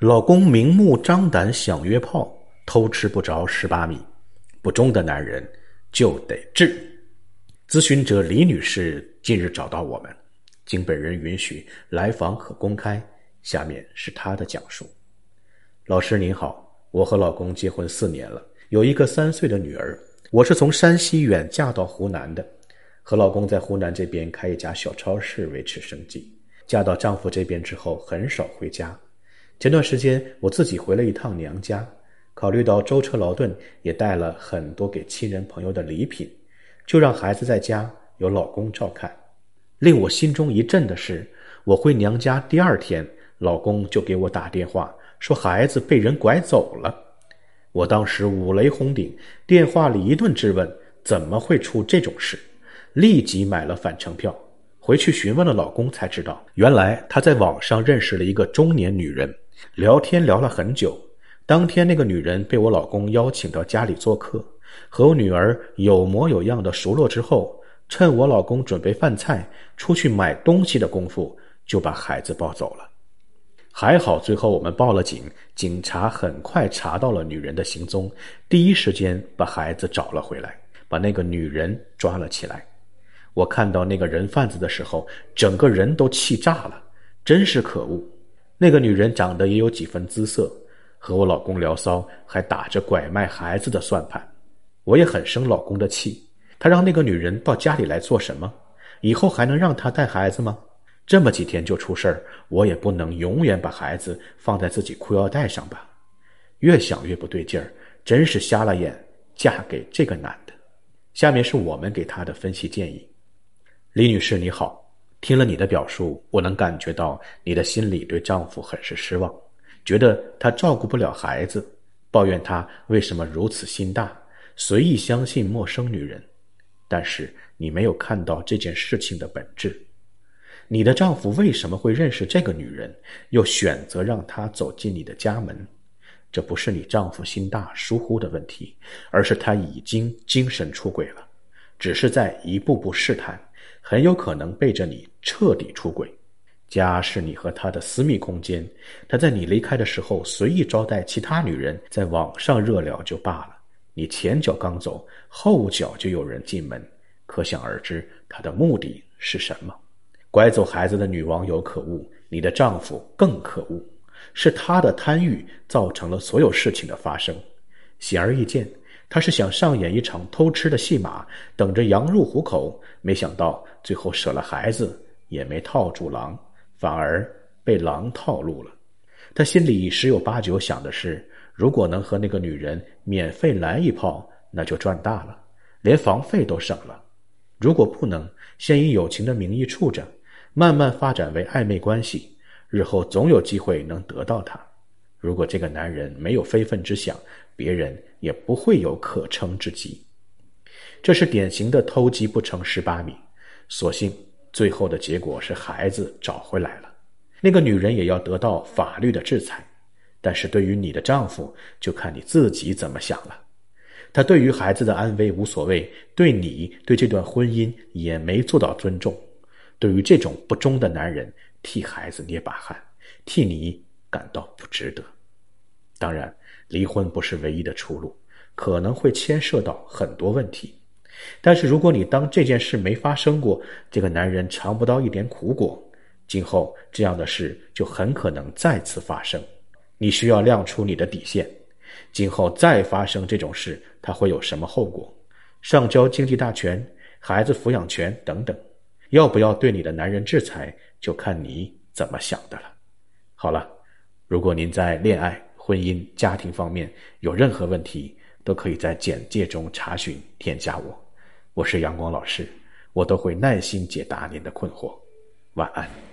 老公明目张胆想约炮，偷吃不着十八米，不忠的男人就得治。咨询者李女士近日找到我们，经本人允许，来访可公开。下面是她的讲述：老师您好，我和老公结婚四年了，有一个三岁的女儿。我是从山西远嫁到湖南的，和老公在湖南这边开一家小超市维持生计。嫁到丈夫这边之后，很少回家。前段时间我自己回了一趟娘家，考虑到舟车劳顿，也带了很多给亲人朋友的礼品，就让孩子在家由老公照看。令我心中一震的是，我回娘家第二天，老公就给我打电话说孩子被人拐走了。我当时五雷轰顶，电话里一顿质问，怎么会出这种事？立即买了返程票。回去询问了老公，才知道原来他在网上认识了一个中年女人，聊天聊了很久。当天那个女人被我老公邀请到家里做客，和我女儿有模有样的熟络之后，趁我老公准备饭菜、出去买东西的功夫，就把孩子抱走了。还好最后我们报了警，警察很快查到了女人的行踪，第一时间把孩子找了回来，把那个女人抓了起来。我看到那个人贩子的时候，整个人都气炸了，真是可恶！那个女人长得也有几分姿色，和我老公聊骚，还打着拐卖孩子的算盘。我也很生老公的气，他让那个女人到家里来做什么？以后还能让她带孩子吗？这么几天就出事儿，我也不能永远把孩子放在自己裤腰带上吧？越想越不对劲儿，真是瞎了眼，嫁给这个男的。下面是我们给他的分析建议。李女士，你好。听了你的表述，我能感觉到你的心里对丈夫很是失望，觉得他照顾不了孩子，抱怨他为什么如此心大，随意相信陌生女人。但是你没有看到这件事情的本质。你的丈夫为什么会认识这个女人，又选择让她走进你的家门？这不是你丈夫心大疏忽的问题，而是他已经精神出轨了，只是在一步步试探。很有可能背着你彻底出轨，家是你和他的私密空间。他在你离开的时候随意招待其他女人，在网上热聊就罢了。你前脚刚走，后脚就有人进门，可想而知他的目的是什么。拐走孩子的女网友可恶，你的丈夫更可恶，是他的贪欲造成了所有事情的发生。显而易见。他是想上演一场偷吃的戏码，等着羊入虎口，没想到最后舍了孩子也没套住狼，反而被狼套路了。他心里十有八九想的是：如果能和那个女人免费来一炮，那就赚大了，连房费都省了；如果不能，先以友情的名义处着，慢慢发展为暧昧关系，日后总有机会能得到她。如果这个男人没有非分之想，别人。也不会有可乘之机，这是典型的偷鸡不成蚀把米。所幸最后的结果是孩子找回来了，那个女人也要得到法律的制裁。但是对于你的丈夫，就看你自己怎么想了。他对于孩子的安危无所谓，对你对这段婚姻也没做到尊重。对于这种不忠的男人，替孩子捏把汗，替你感到不值得。当然。离婚不是唯一的出路，可能会牵涉到很多问题。但是如果你当这件事没发生过，这个男人尝不到一点苦果，今后这样的事就很可能再次发生。你需要亮出你的底线，今后再发生这种事，他会有什么后果？上交经济大权、孩子抚养权等等，要不要对你的男人制裁，就看你怎么想的了。好了，如果您在恋爱，婚姻家庭方面有任何问题，都可以在简介中查询添加我。我是阳光老师，我都会耐心解答您的困惑。晚安。